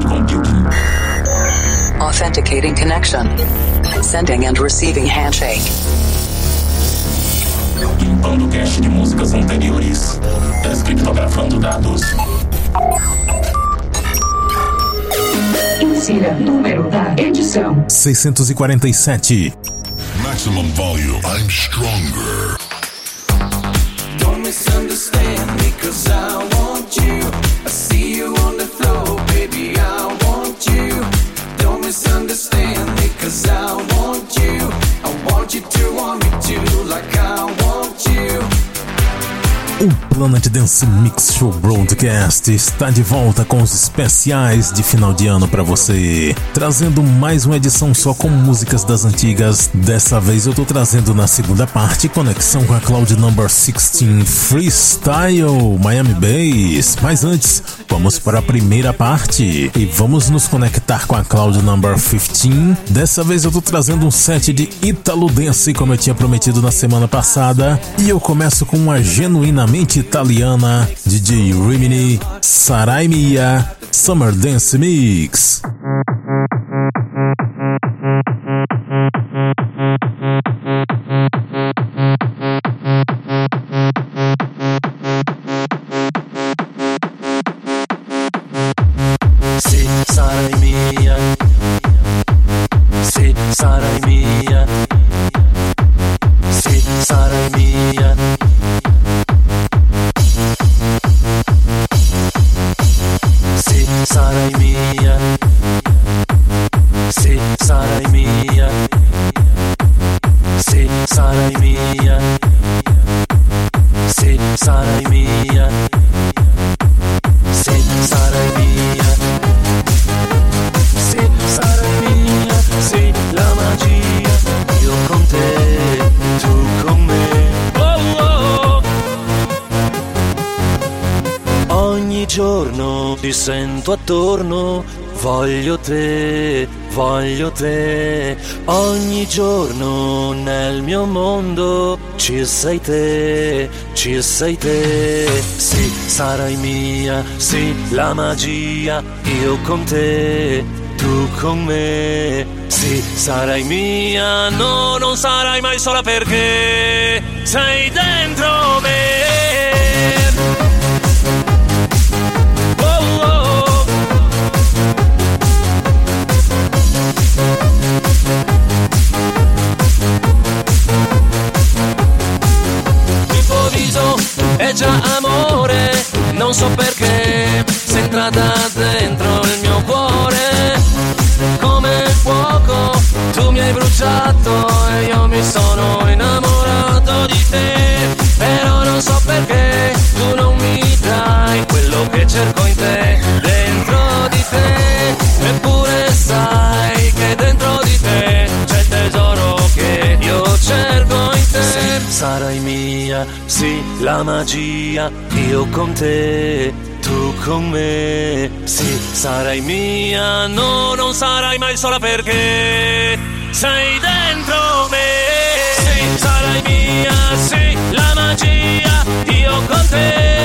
cloud computing. Authenticating connection. Sending and receiving handshake. Limpando cache de músicas anteriores. Descriptografando dados. Insira número da edição: 647. Maximum volume. I'm stronger. Don't misunderstand me, cause I want you. I see you on the floor, i want you. Don't misunderstand me cause i want you. I want you to want me Um Planet Dance Mix Show Broadcast está de volta com os especiais de final de ano para você, trazendo mais uma edição só com músicas das antigas. Dessa vez eu tô trazendo na segunda parte conexão com a Cloud Number 16 Freestyle Miami Bass. Mas antes, vamos para a primeira parte e vamos nos conectar com a Cloud Number 15. Dessa vez eu tô trazendo um set de Italo Dance como eu tinha prometido na semana passada, e eu começo com uma genuinamente italiana DJ Rimini Sarai Mia Summer Dance Mix. Sarai mia. Sì, sarai mia. Sì, sarai mia. Sì, sarai mia. Ti sento attorno, voglio te, voglio te. Ogni giorno nel mio mondo ci sei te, ci sei te. Sì, sarai mia, sì, la magia, io con te. Tu con me, sì, sarai mia, no, non sarai mai sola perché sei dentro me. Non so perché sei entrata dentro il mio cuore. Come il fuoco, tu mi hai bruciato e io mi sono innamorato di te. Però non so perché tu non mi dai quello che cerco in te, dentro di te. Eppure sai che dentro di te c'è il tesoro che io cerco in te. Sarai mia, sì, la magia, io con te. Tu con me, sì, sarai mia, no, non sarai mai sola perché sei dentro me. Sì, sarai mia, sì, la magia, io con te,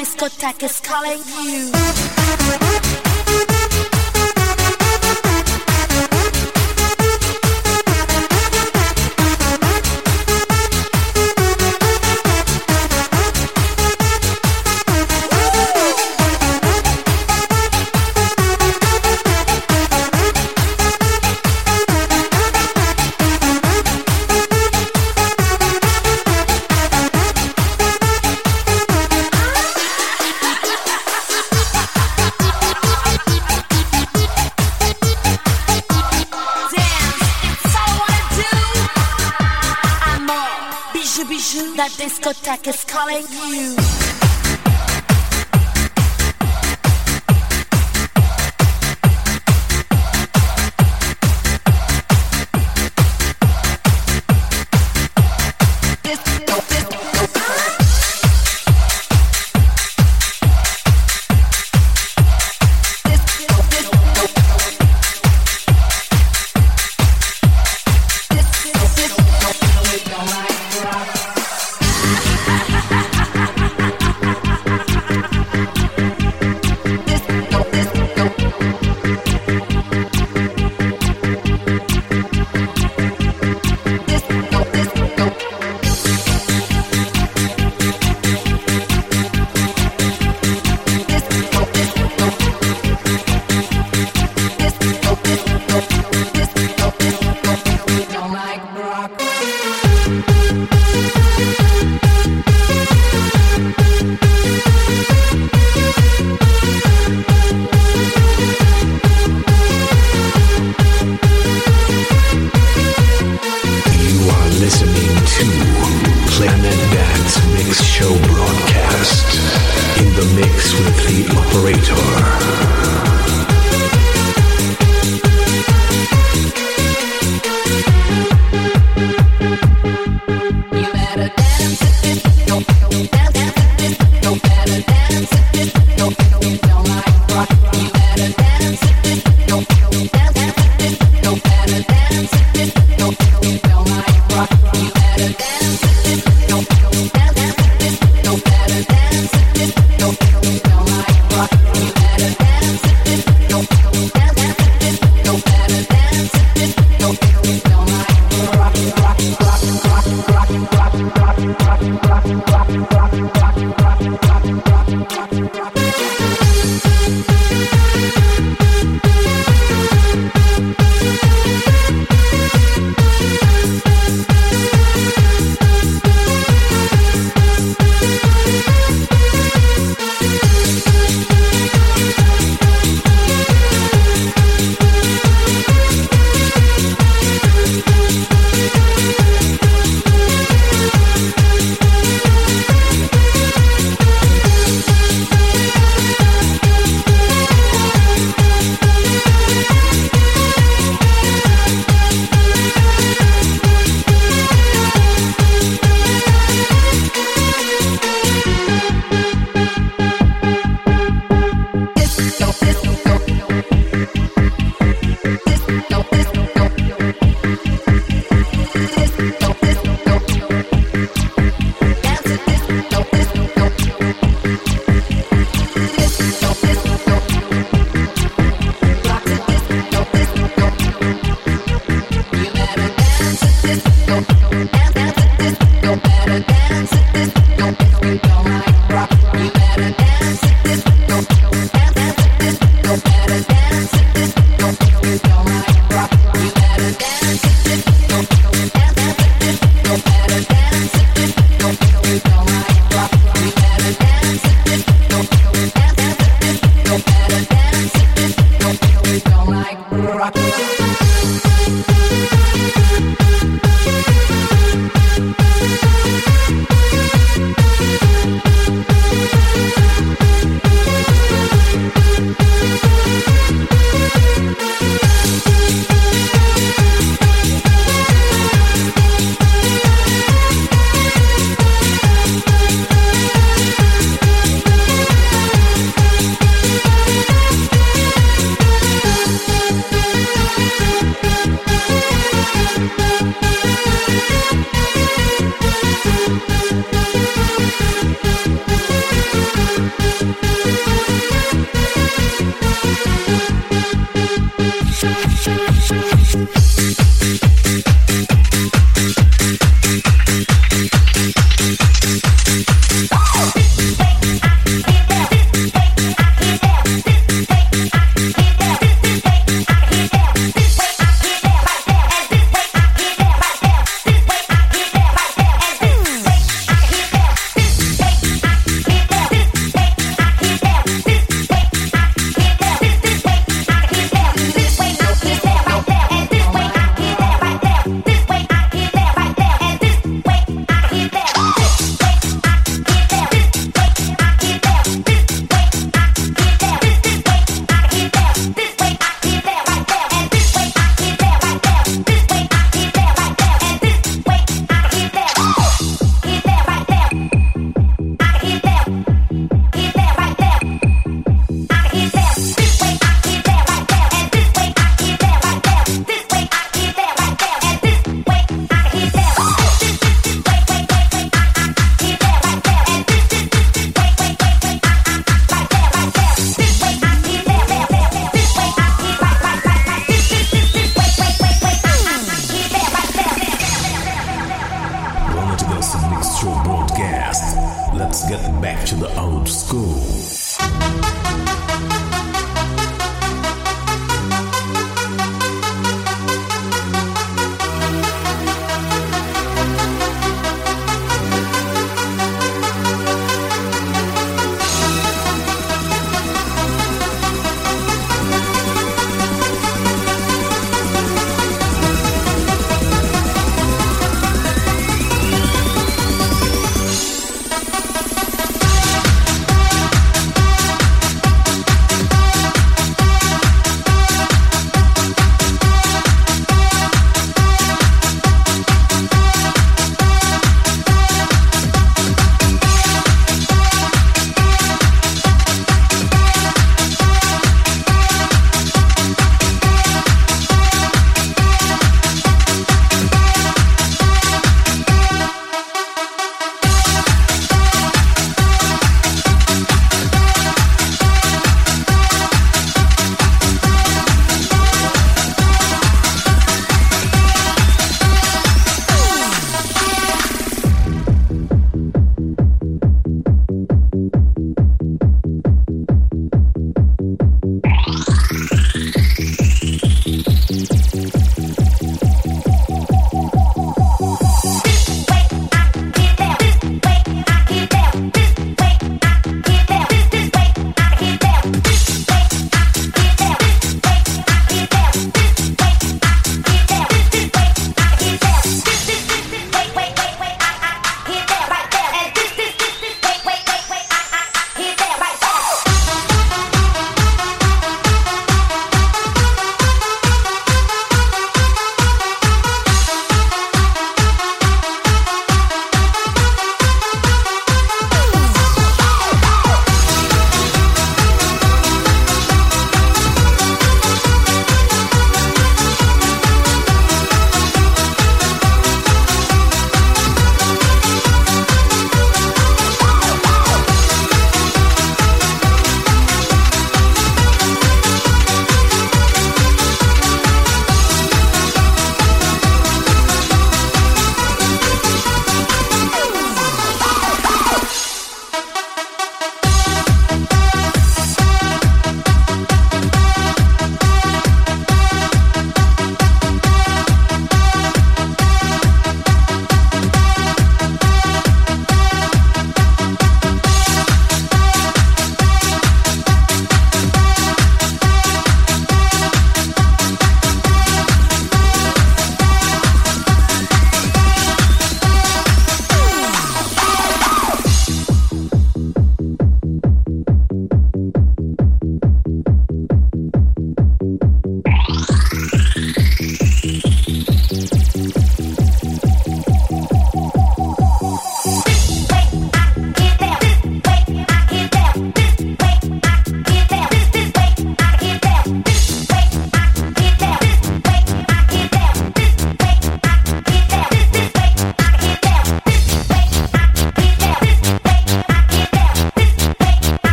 discotheque is calling you.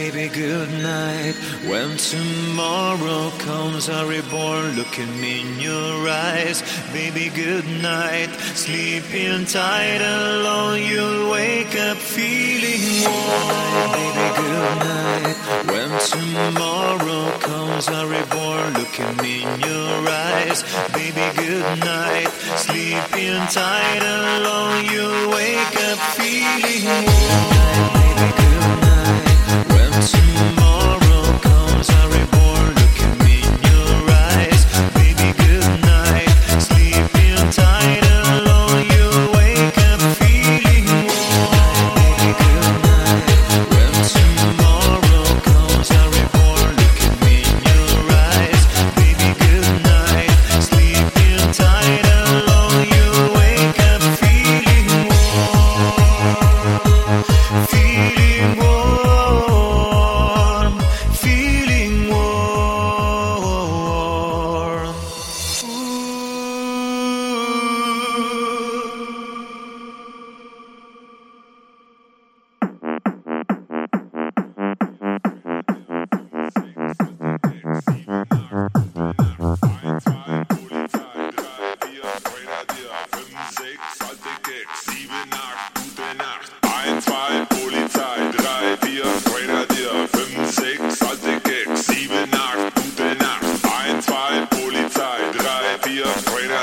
baby, good night. When tomorrow comes, I reborn, looking in your eyes. Baby, good night. Sleeping tight alone, you'll wake up feeling warm. Baby, good night. When tomorrow comes, I reborn, looking in your eyes. Baby, good night. Sleeping tight alone, you'll wake up feeling warm. sim.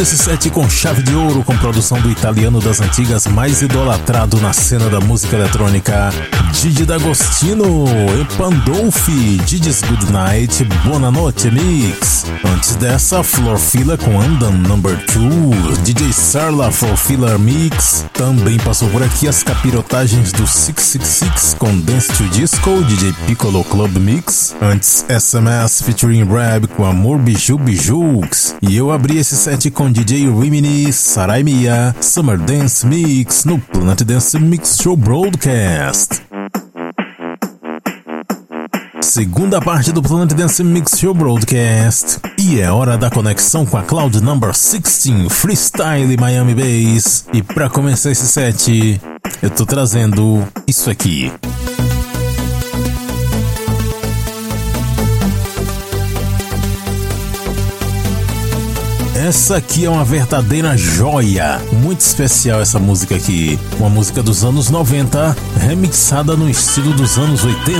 Fechando esse set com chave de ouro com produção do italiano das antigas mais idolatrado na cena da música eletrônica, Didi D'Agostino e Pandolfi, Didi's Good Night, Buonanotte Mix. Antes dessa, Floor Filler com Andan Number 2, DJ Sarla Floor Filler Mix. Também passou por aqui as capirotagens do 666 com Dance to Disco, DJ Piccolo Club Mix. Antes, SMS featuring Rab com Amor Biju Bijux. E eu abri esse set com DJ Rimini, Sarai Mia, Summer Dance Mix no Planet Dance Mix Show Broadcast. Segunda parte do Planet Dance Mix Show Broadcast. E é hora da conexão com a Cloud Number 16 Freestyle Miami Bass. E para começar esse set, eu tô trazendo isso aqui. Essa aqui é uma verdadeira joia. Muito especial essa música aqui. Uma música dos anos 90, remixada no estilo dos anos 80.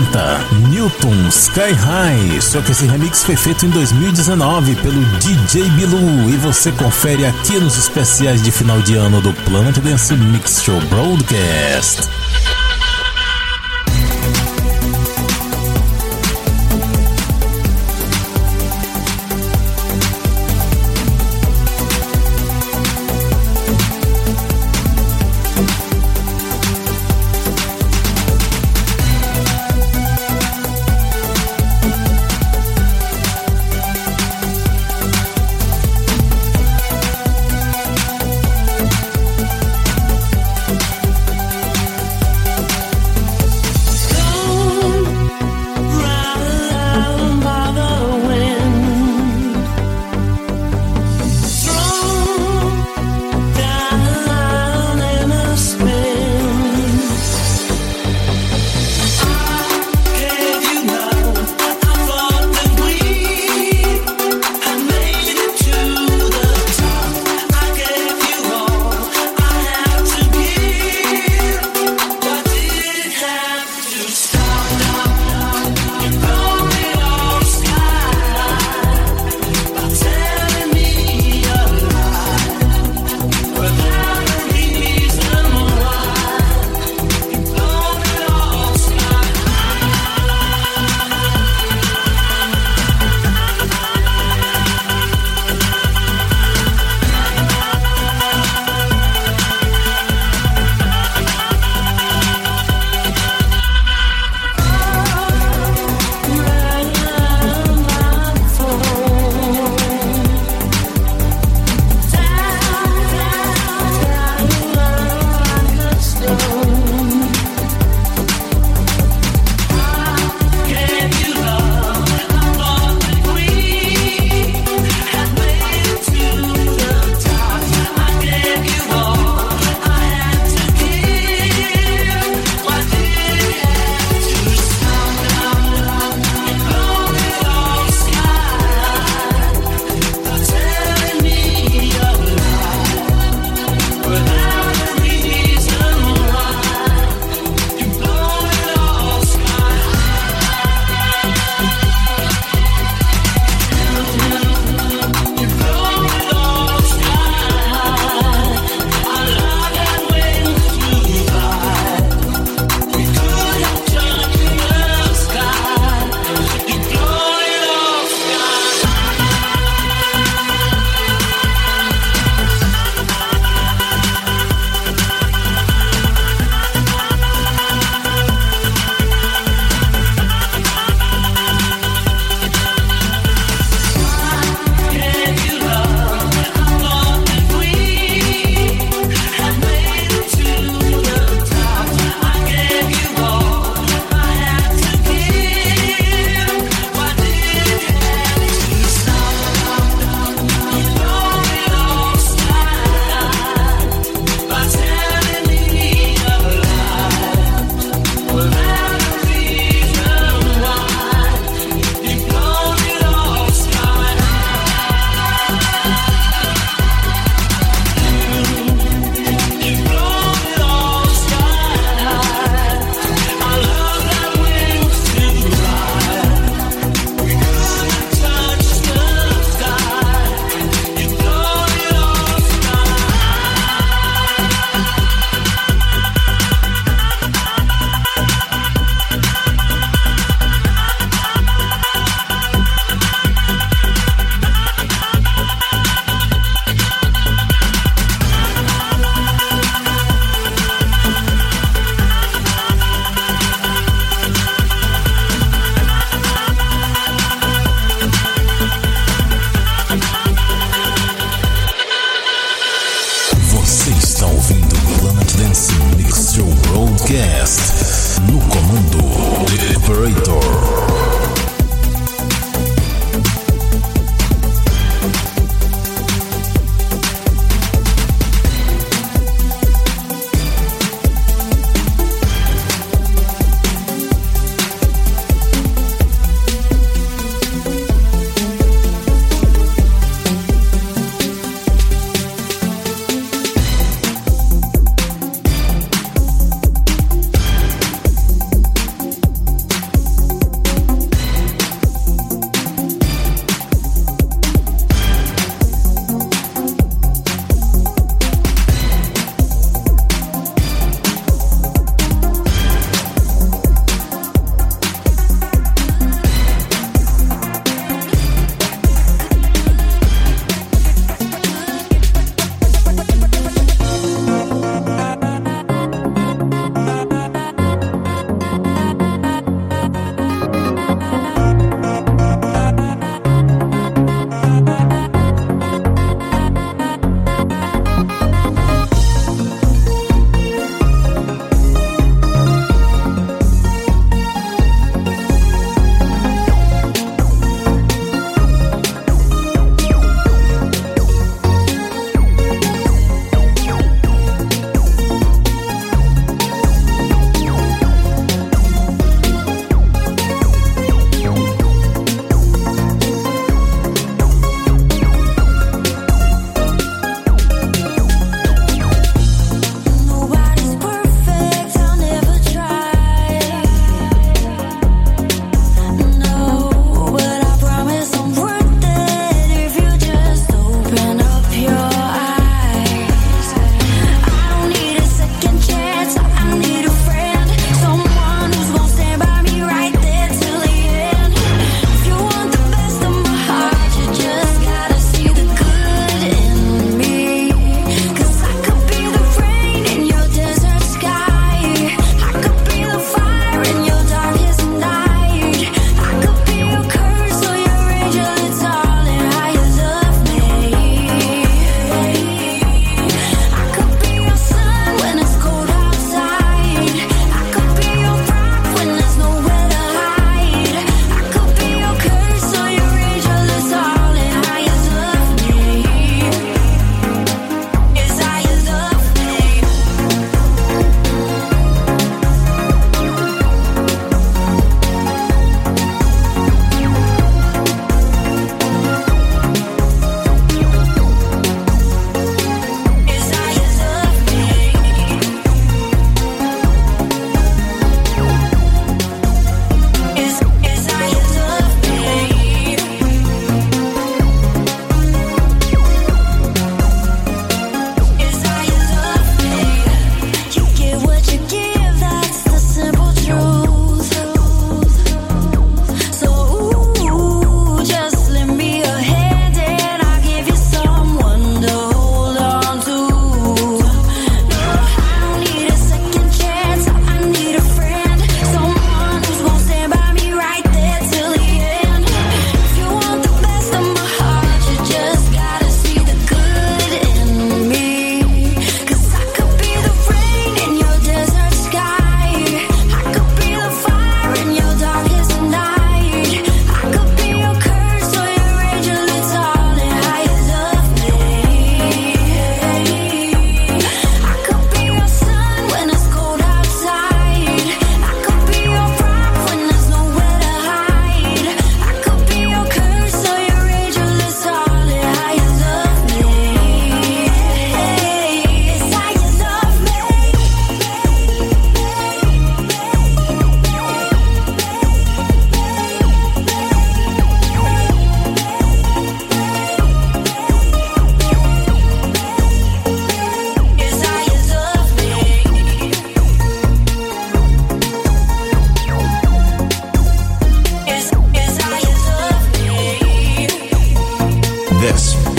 Newton Sky High. Só que esse remix foi feito em 2019 pelo DJ Bilu. E você confere aqui nos especiais de final de ano do Planet Dance Mix Show Broadcast.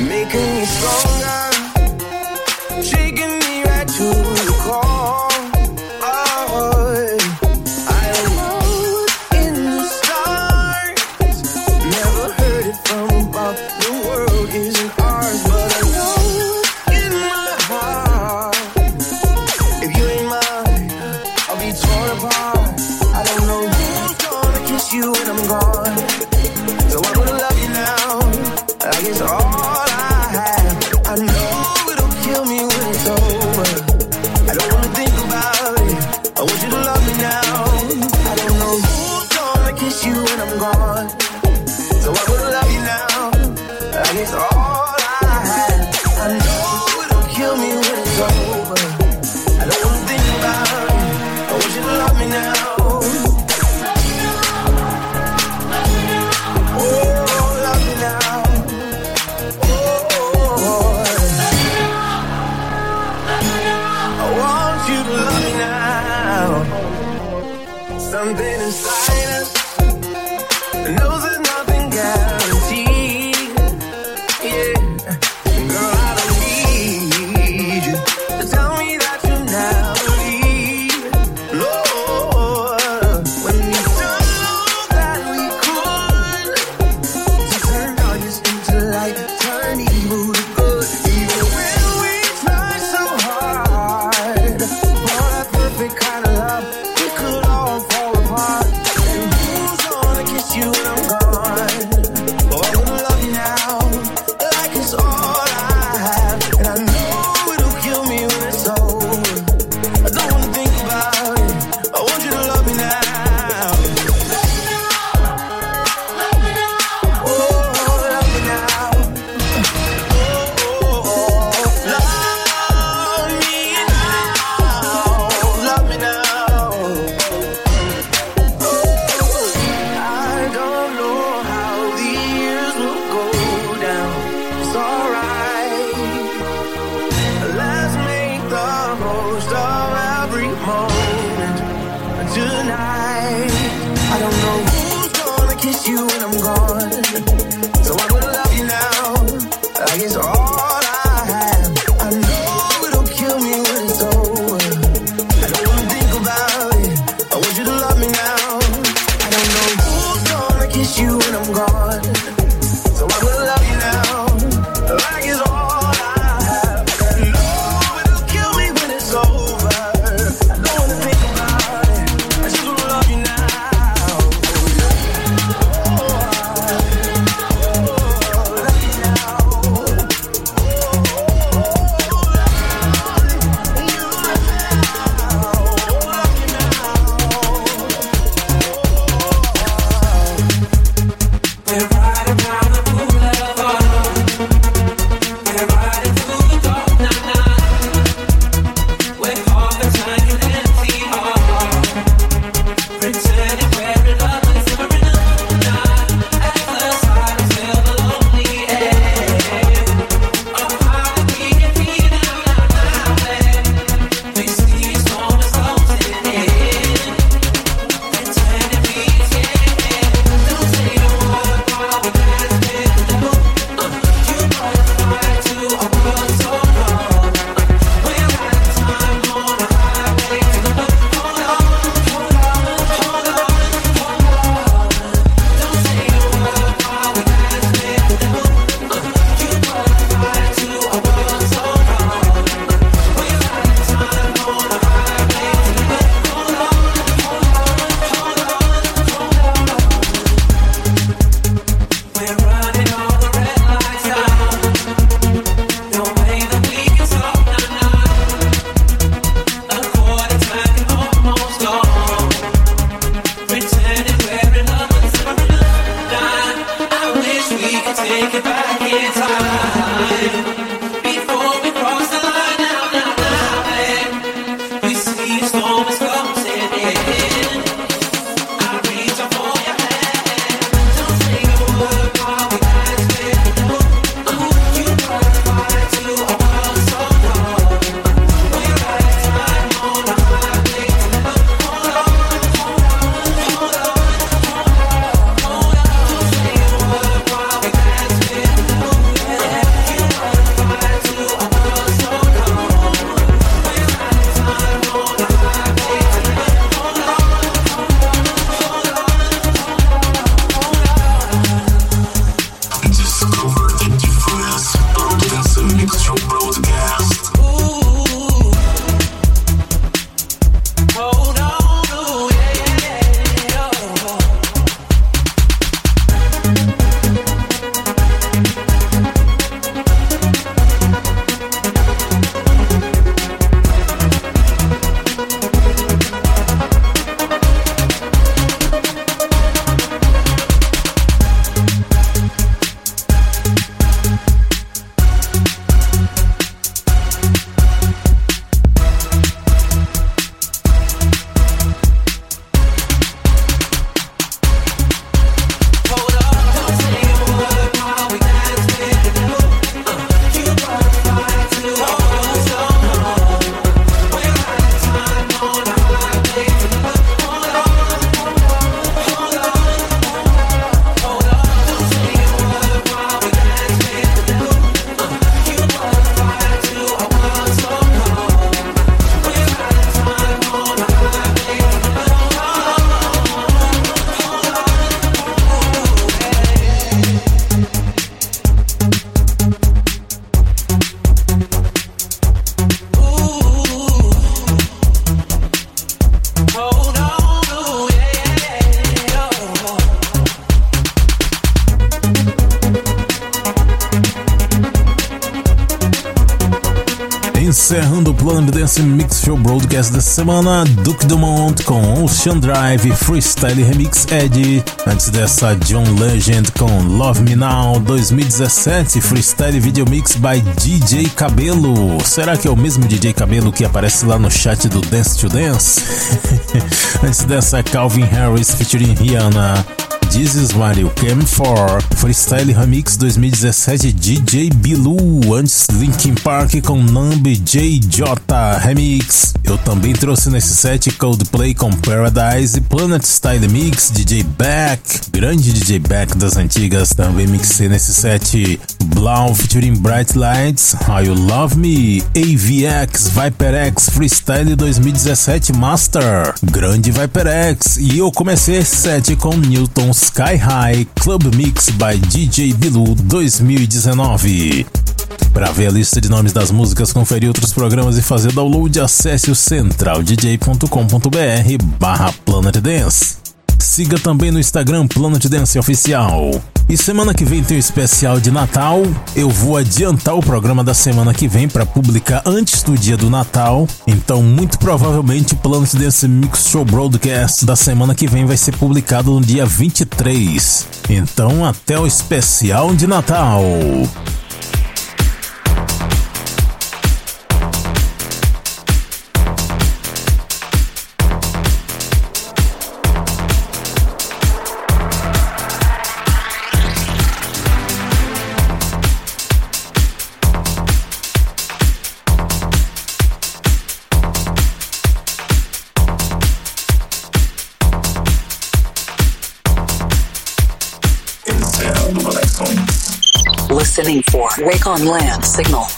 making me stronger. Semana, Duke Dumont com Ocean Drive Freestyle Remix Ed. Antes dessa, John Legend com Love Me Now 2017 Freestyle Video Mix by DJ Cabelo. Será que é o mesmo DJ Cabelo que aparece lá no chat do Dance to Dance? Antes dessa, Calvin Harris featuring Rihanna. This is what you came for. Freestyle Remix 2017 DJ Bilu. Antes Linkin Park com Numb JJ Remix. Eu também trouxe nesse set Coldplay com Paradise. Planet Style Mix DJ Beck. Grande DJ Beck das antigas. Também mixei nesse set Blau featuring Bright Lights. How You Love Me. AVX Viper X Freestyle 2017 Master. Grande Viper X. E eu comecei esse set com Newton Sky High Club Mix by DJ Bilu 2019. Para ver a lista de nomes das músicas, conferir outros programas e fazer download, acesse o centraldj.com.br barra Planet Dance. Siga também no Instagram Planet Dance Oficial. E semana que vem tem um especial de Natal. Eu vou adiantar o programa da semana que vem para publicar antes do dia do Natal. Então, muito provavelmente, o Planet Dance Mix Show Broadcast da semana que vem vai ser publicado no dia 23. Então, até o especial de Natal. Listening for Wake on Land signal.